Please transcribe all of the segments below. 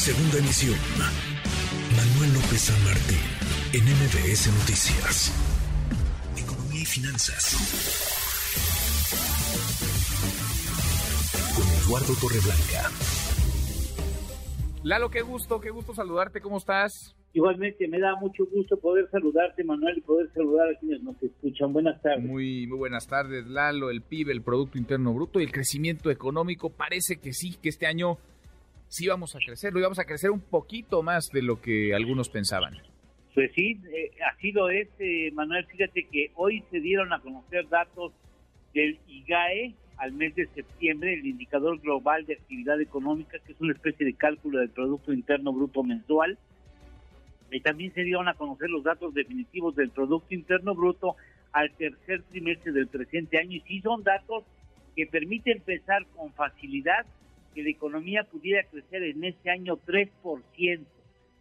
Segunda emisión. Manuel López San Martín, en MBS Noticias. Economía y finanzas. Con Eduardo Torreblanca. Lalo, qué gusto, qué gusto saludarte, ¿cómo estás? Igualmente, me da mucho gusto poder saludarte, Manuel, y poder saludar a quienes nos escuchan. Buenas tardes. Muy, muy buenas tardes, Lalo. El PIB, el Producto Interno Bruto y el crecimiento económico, parece que sí, que este año sí vamos a crecer, lo íbamos a crecer un poquito más de lo que algunos pensaban. Pues sí, eh, así lo es, eh, Manuel. Fíjate que hoy se dieron a conocer datos del IGAE al mes de septiembre, el indicador global de actividad económica, que es una especie de cálculo del Producto Interno Bruto mensual y también se dieron a conocer los datos definitivos del Producto Interno Bruto al tercer trimestre del presente año y sí son datos que permiten pensar con facilidad que la economía pudiera crecer en este año 3%.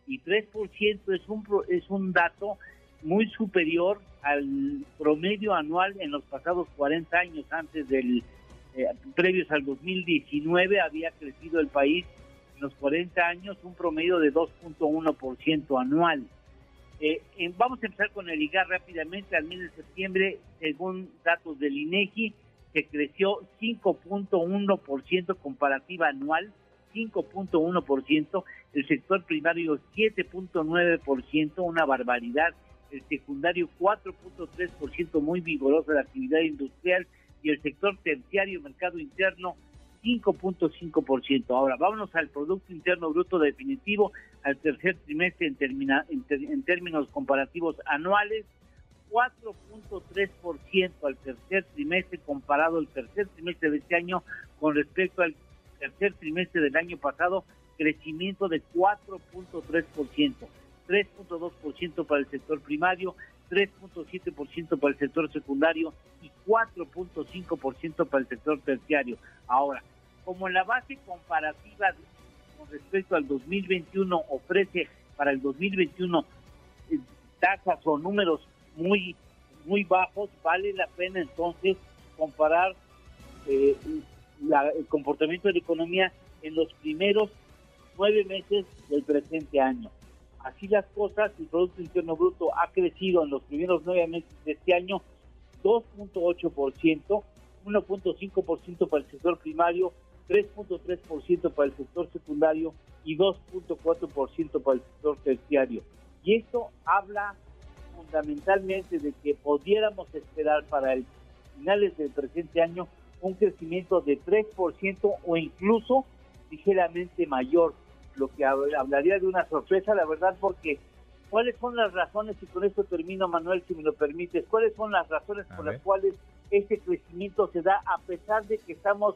Y 3% es un, es un dato muy superior al promedio anual en los pasados 40 años antes del eh, previos al 2019 había crecido el país los 40 años un promedio de 2.1% anual. Eh, vamos a empezar con el IGAR rápidamente. Al mes de septiembre, según datos del INEGI, se creció 5.1% comparativa anual, 5.1%, el sector primario 7.9%, una barbaridad, el secundario 4.3%, muy vigorosa la actividad industrial, y el sector terciario, mercado interno, 5.5%. Ahora, vámonos al Producto Interno Bruto definitivo al tercer trimestre en, termina, en, términos comparativos anuales, 4.3% al tercer trimestre comparado al tercer trimestre de este año con respecto al tercer trimestre del año pasado, crecimiento de 4.3%, 3.2% para el sector primario, 3.7% para el sector secundario y 4.5% para el sector terciario. Ahora, como la base comparativa con respecto al 2021 ofrece para el 2021 eh, tasas o números muy muy bajos, vale la pena entonces comparar eh, el comportamiento de la economía en los primeros nueve meses del presente año. Así las cosas, el Producto Interno Bruto ha crecido en los primeros nueve meses de este año 2.8%, 1.5% para el sector primario, 3.3% para el sector secundario y 2.4% para el sector terciario. Y esto habla fundamentalmente de que pudiéramos esperar para el finales del presente año un crecimiento de 3% o incluso ligeramente mayor lo que hablaría de una sorpresa, la verdad, porque ¿cuáles son las razones, y con esto termino, Manuel, si me lo permites, cuáles son las razones por las cuales este crecimiento se da a pesar de que estamos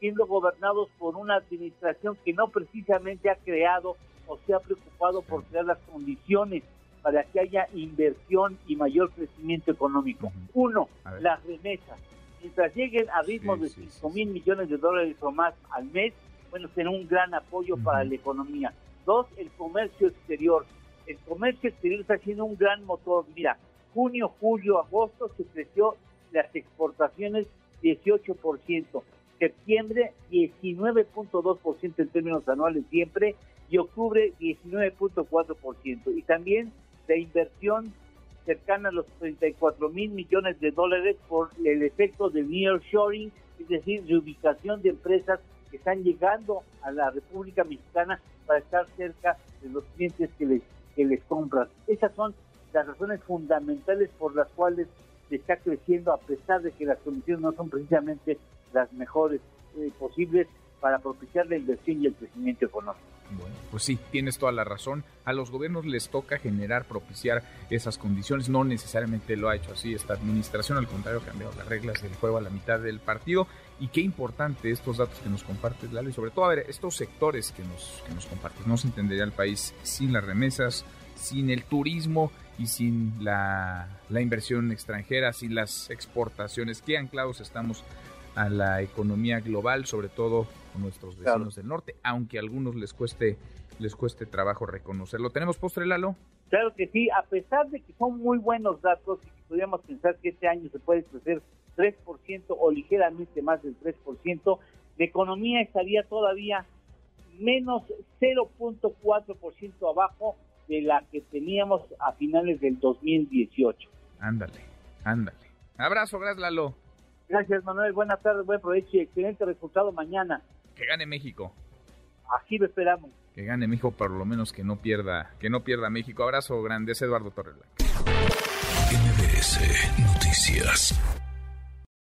siendo gobernados por una administración que no precisamente ha creado o se ha preocupado por crear las condiciones para que haya inversión y mayor crecimiento económico. Uno, las remesas. Mientras lleguen a ritmos de 5 mil millones de dólares o más al mes, bueno, será un gran apoyo para la economía. Dos, el comercio exterior. El comercio exterior está siendo un gran motor. Mira, junio, julio, agosto se creció las exportaciones 18%, septiembre 19.2% en términos anuales siempre y octubre 19.4%. Y también la inversión cercana a los 34 mil millones de dólares por el efecto de nearshoring, es decir, reubicación de empresas que están llegando a la República Mexicana para estar cerca de los clientes que les, que les compran. Esas son las razones fundamentales por las cuales se está creciendo a pesar de que las condiciones no son precisamente las mejores eh, posibles para propiciar la inversión y el crecimiento económico. Bueno, pues sí, tienes toda la razón. A los gobiernos les toca generar, propiciar esas condiciones. No necesariamente lo ha hecho así esta administración, al contrario, ha cambiado las reglas del juego a la mitad del partido. Y qué importante estos datos que nos compartes, Lalo, y sobre todo, a ver, estos sectores que nos, que nos compartes. No se entendería el país sin las remesas, sin el turismo y sin la, la inversión extranjera, sin las exportaciones. Qué anclados estamos a la economía global, sobre todo nuestros vecinos del norte, aunque a algunos les cueste les cueste trabajo reconocerlo. ¿Tenemos postre, Lalo? Claro que sí, a pesar de que son muy buenos datos y que podríamos pensar que este año se puede crecer 3% o ligeramente más del 3%, la economía estaría todavía menos 0.4% abajo de la que teníamos a finales del 2018. Ándale, ándale. Abrazo, gracias Lalo. Gracias Manuel, buenas tardes, buen provecho y excelente resultado mañana. Que gane México. Así lo esperamos. Que gane México, por lo menos que no pierda, que no pierda México. Abrazo grande, es Eduardo Torres. MBS Noticias.